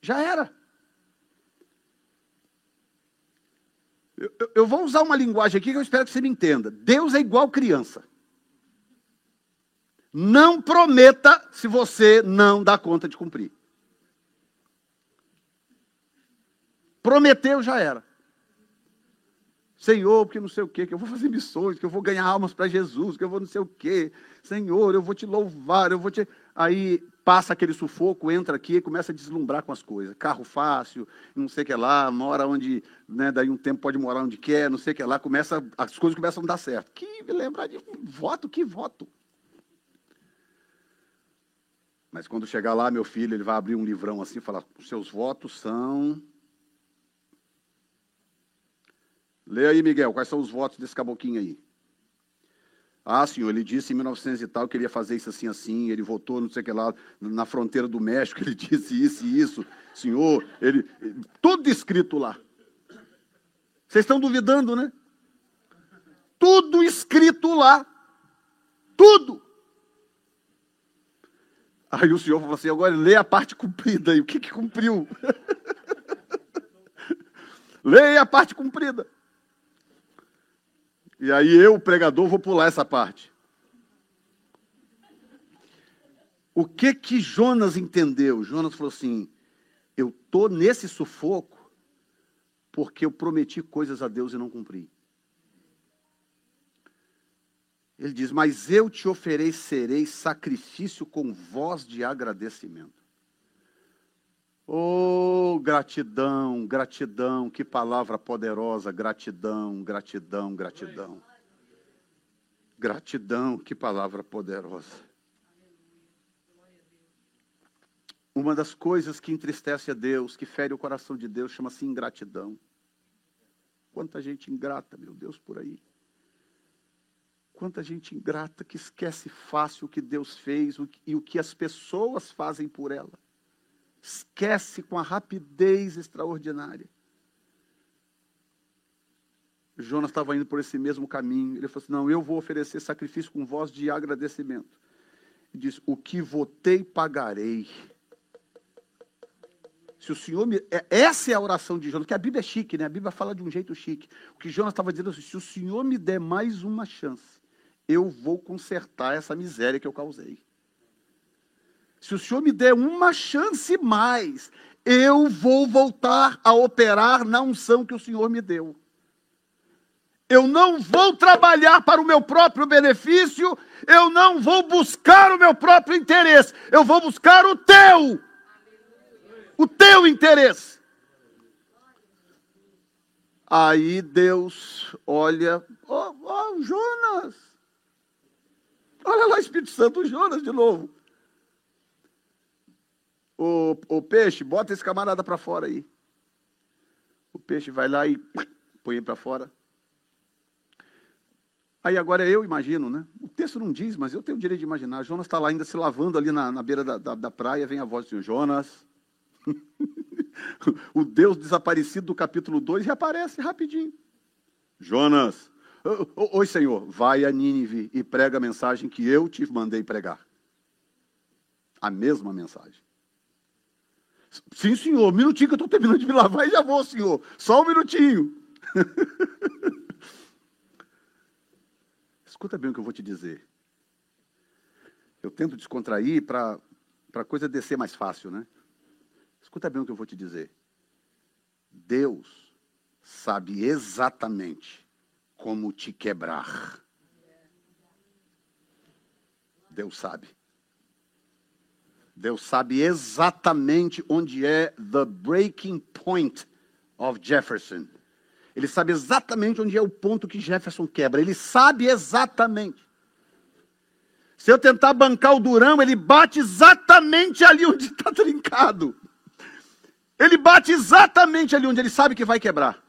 Já era. Eu, eu, vou usar uma linguagem aqui que eu espero que você me entenda. Deus é igual criança. Não prometa se você não dá conta de cumprir. Prometeu, já era. Senhor, porque não sei o quê, que eu vou fazer missões, que eu vou ganhar almas para Jesus, que eu vou não sei o quê. Senhor, eu vou te louvar, eu vou te. Aí passa aquele sufoco, entra aqui e começa a deslumbrar com as coisas. Carro fácil, não sei o que lá, mora onde, né, daí um tempo pode morar onde quer, não sei o que lá, começa, as coisas começam a dar certo. Que lembrar de voto, que voto. Mas quando chegar lá, meu filho, ele vai abrir um livrão assim e falar: os seus votos são Lê aí, Miguel, quais são os votos desse caboquinho aí? Ah, senhor, ele disse em 1900 e tal que ele ia fazer isso assim, assim, ele votou, não sei o que lá, na fronteira do México, ele disse isso e isso. Senhor, ele. Tudo escrito lá. Vocês estão duvidando, né? Tudo escrito lá. Tudo. Aí o senhor falou assim: agora lê a parte cumprida aí. O que, que cumpriu? Leia a parte cumprida. E aí eu, pregador, vou pular essa parte. O que que Jonas entendeu? Jonas falou assim: eu tô nesse sufoco porque eu prometi coisas a Deus e não cumpri. Ele diz: Mas eu te oferecerei sacrifício com voz de agradecimento. Oh, gratidão, gratidão, que palavra poderosa, gratidão, gratidão, gratidão. Gratidão, que palavra poderosa. Uma das coisas que entristece a Deus, que fere o coração de Deus, chama-se ingratidão. Quanta gente ingrata, meu Deus, por aí. Quanta gente ingrata que esquece fácil o que Deus fez e o que as pessoas fazem por ela esquece com a rapidez extraordinária. Jonas estava indo por esse mesmo caminho. Ele falou assim: Não, eu vou oferecer sacrifício com voz de agradecimento. Diz: O que votei, pagarei. Se o Senhor me. É, essa é a oração de Jonas, que a Bíblia é chique, né? A Bíblia fala de um jeito chique. O que Jonas estava dizendo assim: se o Senhor me der mais uma chance, eu vou consertar essa miséria que eu causei. Se o Senhor me der uma chance mais, eu vou voltar a operar na unção que o Senhor me deu. Eu não vou trabalhar para o meu próprio benefício, eu não vou buscar o meu próprio interesse, eu vou buscar o teu. O teu interesse. Aí Deus olha, ó, oh, oh, Jonas. Olha lá, Espírito Santo, Jonas de novo. O, o peixe, bota esse camarada para fora aí. O peixe vai lá e põe ele para fora. Aí agora eu imagino, né? O texto não diz, mas eu tenho o direito de imaginar. Jonas está lá ainda se lavando ali na, na beira da, da, da, praia, vem a voz do Senhor, Jonas. o Deus desaparecido do capítulo 2 reaparece rapidinho. Jonas, oi Senhor, vai a Nínive e prega a mensagem que eu te mandei pregar. A mesma mensagem. Sim, senhor, um minutinho que eu estou terminando de me lavar e já vou, senhor. Só um minutinho. Escuta bem o que eu vou te dizer. Eu tento descontrair para a coisa descer mais fácil, né? Escuta bem o que eu vou te dizer. Deus sabe exatamente como te quebrar. Deus sabe. Deus sabe exatamente onde é the breaking point of Jefferson. Ele sabe exatamente onde é o ponto que Jefferson quebra. Ele sabe exatamente. Se eu tentar bancar o Durão, ele bate exatamente ali onde está trincado. Ele bate exatamente ali onde ele sabe que vai quebrar.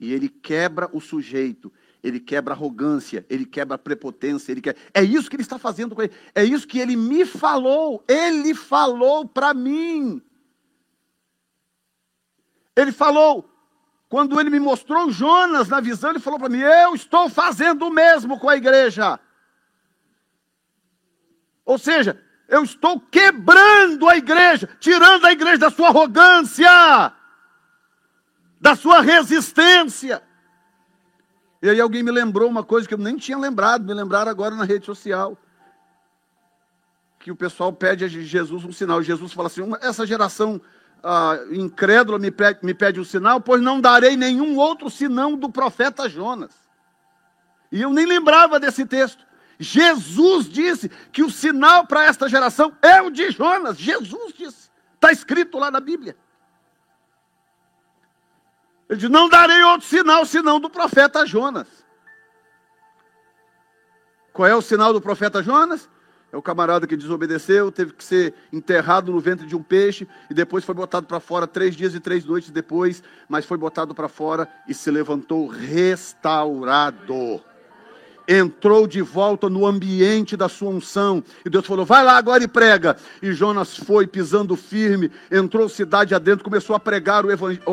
E ele quebra o sujeito ele quebra arrogância, ele quebra prepotência, ele quer... é isso que ele está fazendo com ele, é isso que ele me falou, ele falou para mim. Ele falou, quando ele me mostrou Jonas na visão, ele falou para mim: Eu estou fazendo o mesmo com a igreja. Ou seja, eu estou quebrando a igreja, tirando a igreja da sua arrogância, da sua resistência. E aí alguém me lembrou uma coisa que eu nem tinha lembrado, me lembraram agora na rede social. Que o pessoal pede a Jesus um sinal. Jesus fala assim: essa geração ah, incrédula me pede, me pede um sinal, pois não darei nenhum outro senão do profeta Jonas. E eu nem lembrava desse texto. Jesus disse que o sinal para esta geração é o de Jonas. Jesus disse. Está escrito lá na Bíblia. Ele diz: Não darei outro sinal senão do profeta Jonas. Qual é o sinal do profeta Jonas? É o camarada que desobedeceu, teve que ser enterrado no ventre de um peixe e depois foi botado para fora três dias e três noites depois, mas foi botado para fora e se levantou restaurado entrou de volta no ambiente da sua unção. E Deus falou: vai lá agora e prega. E Jonas foi pisando firme, entrou cidade adentro, começou a pregar o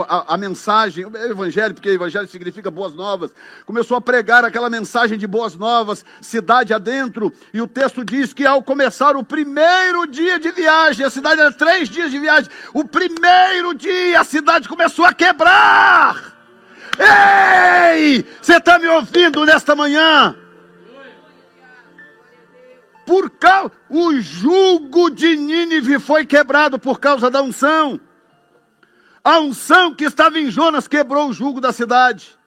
a, a, mensagem, o evangelho, porque evangelho significa boas novas. Começou a pregar aquela mensagem de boas novas, cidade adentro. E o texto diz que ao começar o primeiro dia de viagem, a cidade era três dias de viagem, o primeiro dia a cidade começou a quebrar. Ei! Você está me ouvindo nesta manhã? Por causa, o jugo de Nínive foi quebrado por causa da unção. A unção que estava em Jonas quebrou o jugo da cidade.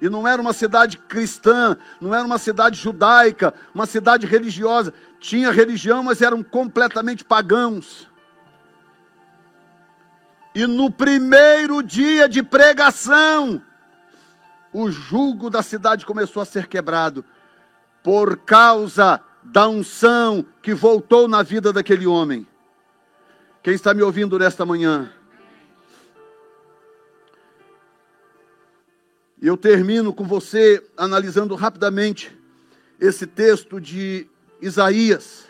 E não era uma cidade cristã, não era uma cidade judaica, uma cidade religiosa. Tinha religião, mas eram completamente pagãos. E no primeiro dia de pregação, o jugo da cidade começou a ser quebrado por causa da unção que voltou na vida daquele homem. Quem está me ouvindo nesta manhã? E eu termino com você analisando rapidamente esse texto de Isaías.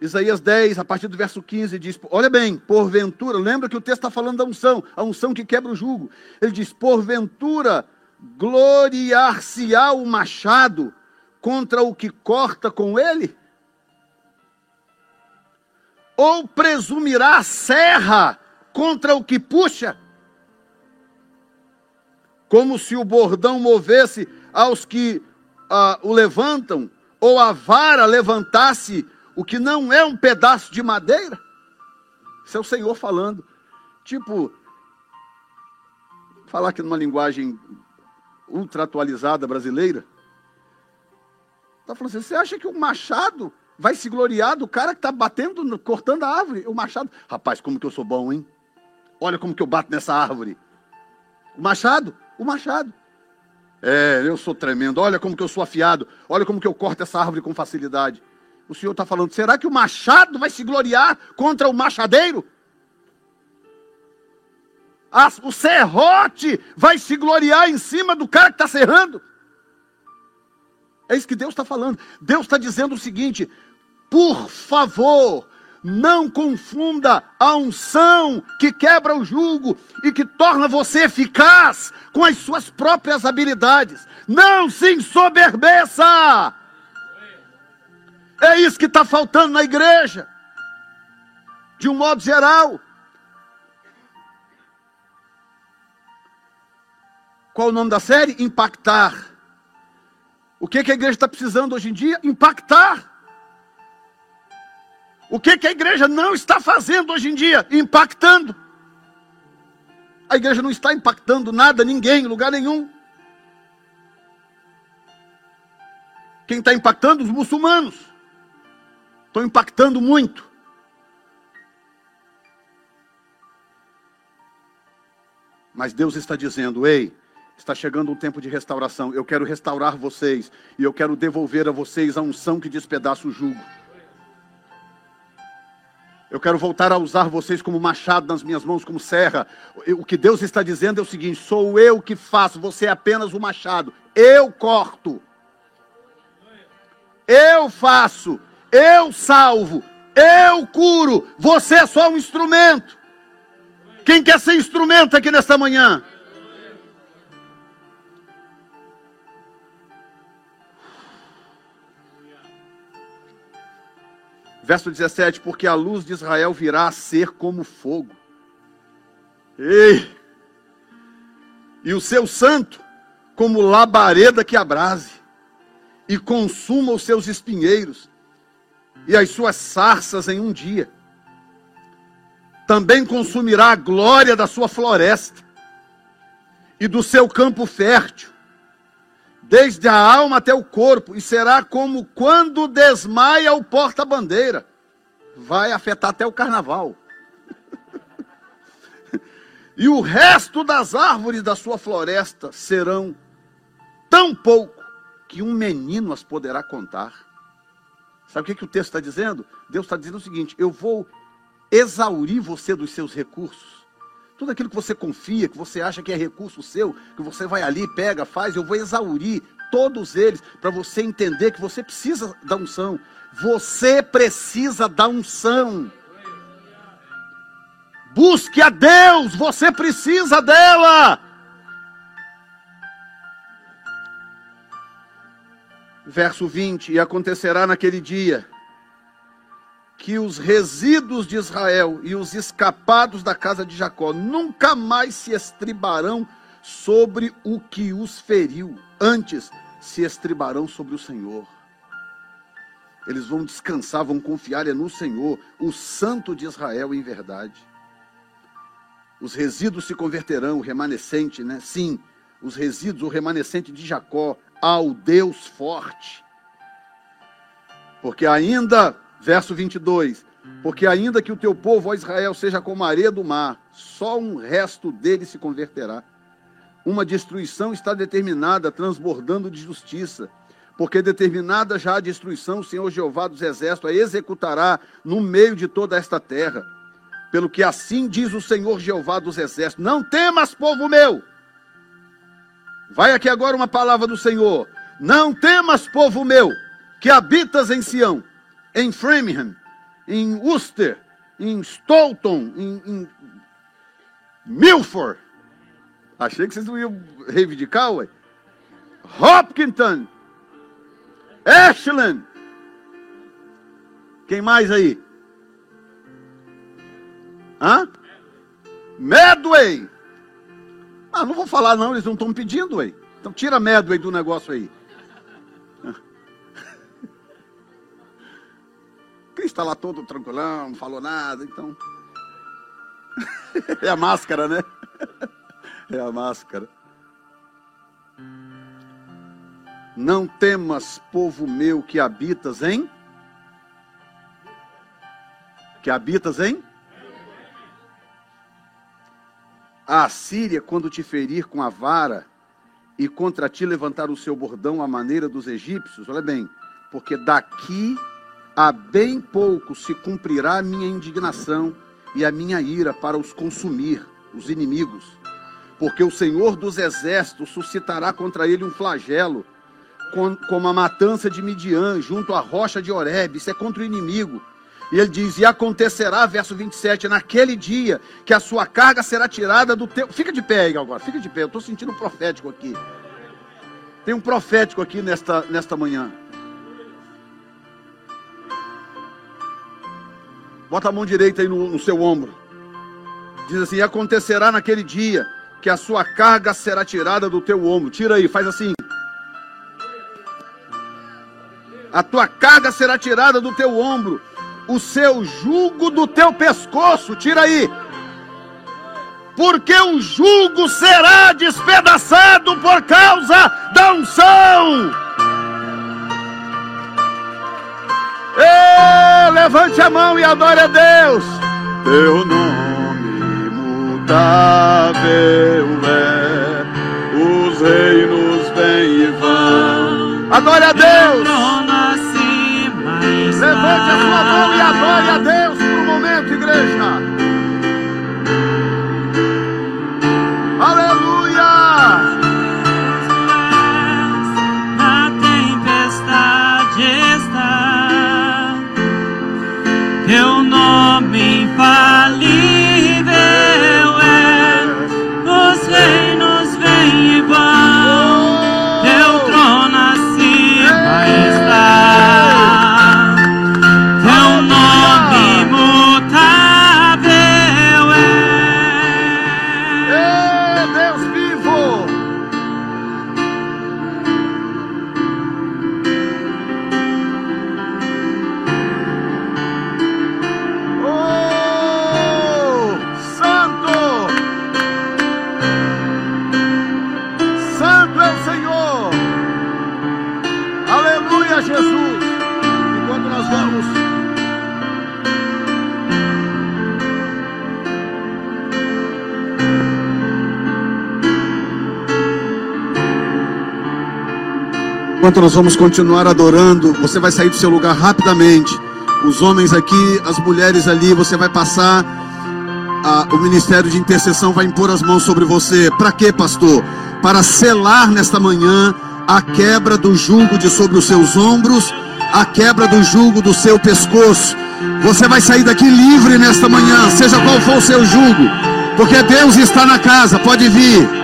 Isaías 10, a partir do verso 15, diz: Olha bem, porventura, lembra que o texto está falando da unção, a unção que quebra o jugo. Ele diz: Porventura, gloriar-se-á o machado contra o que corta com ele? Ou presumirá serra contra o que puxa? Como se o bordão movesse aos que uh, o levantam, ou a vara levantasse o que não é um pedaço de madeira? Isso é o Senhor falando. Tipo, falar aqui numa linguagem ultra atualizada brasileira. Está falando assim: você acha que o machado vai se gloriar do cara que está batendo, cortando a árvore? O machado, rapaz, como que eu sou bom, hein? Olha como que eu bato nessa árvore. O machado, o machado. É, eu sou tremendo. Olha como que eu sou afiado. Olha como que eu corto essa árvore com facilidade. O Senhor está falando: será que o machado vai se gloriar contra o machadeiro? o serrote vai se gloriar em cima do cara que está serrando. É isso que Deus está falando. Deus está dizendo o seguinte: por favor, não confunda a unção que quebra o jugo e que torna você eficaz com as suas próprias habilidades. Não se ensoberbeça. É isso que está faltando na igreja, de um modo geral. Qual o nome da série? Impactar. O que, que a igreja está precisando hoje em dia? Impactar. O que, que a igreja não está fazendo hoje em dia? Impactando. A igreja não está impactando nada, ninguém, lugar nenhum. Quem está impactando? Os muçulmanos. Estão impactando muito. Mas Deus está dizendo: ei, Está chegando um tempo de restauração. Eu quero restaurar vocês e eu quero devolver a vocês a unção que despedaça o jugo. Eu quero voltar a usar vocês como machado nas minhas mãos, como serra. O que Deus está dizendo é o seguinte: sou eu que faço, você é apenas o machado. Eu corto. Eu faço. Eu salvo. Eu curo. Você é só um instrumento. Quem quer ser instrumento aqui nesta manhã? Verso 17: Porque a luz de Israel virá a ser como fogo. Ei! E o seu santo como labareda que abrase, e consuma os seus espinheiros, e as suas sarças em um dia. Também consumirá a glória da sua floresta, e do seu campo fértil, desde a alma até o corpo, e será como quando desmaia o porta-bandeira. Vai afetar até o carnaval. e o resto das árvores da sua floresta serão tão pouco que um menino as poderá contar. Sabe o que, que o texto está dizendo? Deus está dizendo o seguinte: eu vou exaurir você dos seus recursos tudo aquilo que você confia, que você acha que é recurso seu, que você vai ali, pega, faz, eu vou exaurir todos eles para você entender que você precisa da unção. Você precisa da unção. Busque a Deus, você precisa dela. Verso 20: E acontecerá naquele dia que os resíduos de Israel e os escapados da casa de Jacó nunca mais se estribarão sobre o que os feriu, antes se estribarão sobre o Senhor. Eles vão descansar, vão confiar no Senhor, o Santo de Israel em verdade. Os resíduos se converterão, o remanescente, né? Sim, os resíduos, o remanescente de Jacó, ao Deus forte. Porque ainda Verso 22. Porque ainda que o teu povo, ó Israel, seja como a areia do mar, só um resto dele se converterá. Uma destruição está determinada, transbordando de justiça. Porque determinada já a destruição, o Senhor Jeová dos Exércitos a executará no meio de toda esta terra. Pelo que assim diz o Senhor Jeová dos Exércitos: Não temas, povo meu. Vai aqui agora uma palavra do Senhor. Não temas, povo meu, que habitas em Sião em Framingham, em Worcester, em Stoughton, em, em Milford. Achei que vocês não iam reivindicar, ué. Hopkinton, Ashland. Quem mais aí? Hã? Medway. Ah, não vou falar não, eles não estão pedindo, ué. Então tira Medway do negócio aí. Está lá todo tranquilão, não falou nada, então. é a máscara, né? é a máscara. Não temas, povo meu, que habitas em? Que habitas em? A Síria, quando te ferir com a vara e contra ti levantar o seu bordão à maneira dos egípcios, olha bem, porque daqui a bem pouco se cumprirá a minha indignação e a minha ira para os consumir, os inimigos. Porque o Senhor dos exércitos suscitará contra ele um flagelo, como a matança de Midian, junto à rocha de Oreb, isso é contra o inimigo. E ele diz: E acontecerá, verso 27, naquele dia que a sua carga será tirada do teu. Fica de pé aí agora, fica de pé. Eu estou sentindo um profético aqui. Tem um profético aqui nesta, nesta manhã. Bota a mão direita aí no, no seu ombro. Diz assim: acontecerá naquele dia que a sua carga será tirada do teu ombro. Tira aí, faz assim. A tua carga será tirada do teu ombro o seu jugo do teu pescoço. Tira aí. Porque o jugo será despedaçado por causa da unção. Ei, levante a mão e adore a Deus. Teu nome mutável é, os reinos vêm e vão. Adore a Deus. Levante a sua mão e adore a Deus por um momento, igreja. Enquanto nós vamos continuar adorando, você vai sair do seu lugar rapidamente. Os homens aqui, as mulheres ali, você vai passar. a- o ministério de intercessão vai impor as mãos sobre você. Para quê, pastor? Para selar nesta manhã a quebra do jugo de sobre os seus ombros, a quebra do jugo do seu pescoço. Você vai sair daqui livre nesta manhã, seja qual for o seu jugo, porque Deus está na casa. Pode vir.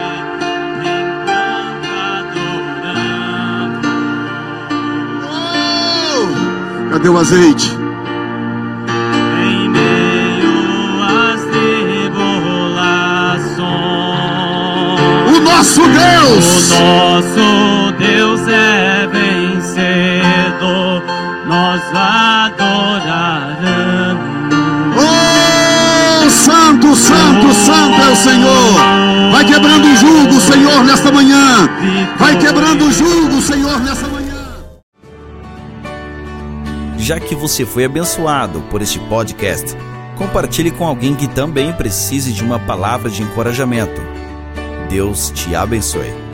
Cadê o azeite? Em meio às tribulações, O nosso o Deus! nosso Deus é vencedor, nós adoraremos. Oh, santo, santo, santo é o Senhor. Vai quebrando o jugo, Senhor, nesta manhã. Vai quebrando o jugo, Já que você foi abençoado por este podcast, compartilhe com alguém que também precise de uma palavra de encorajamento. Deus te abençoe.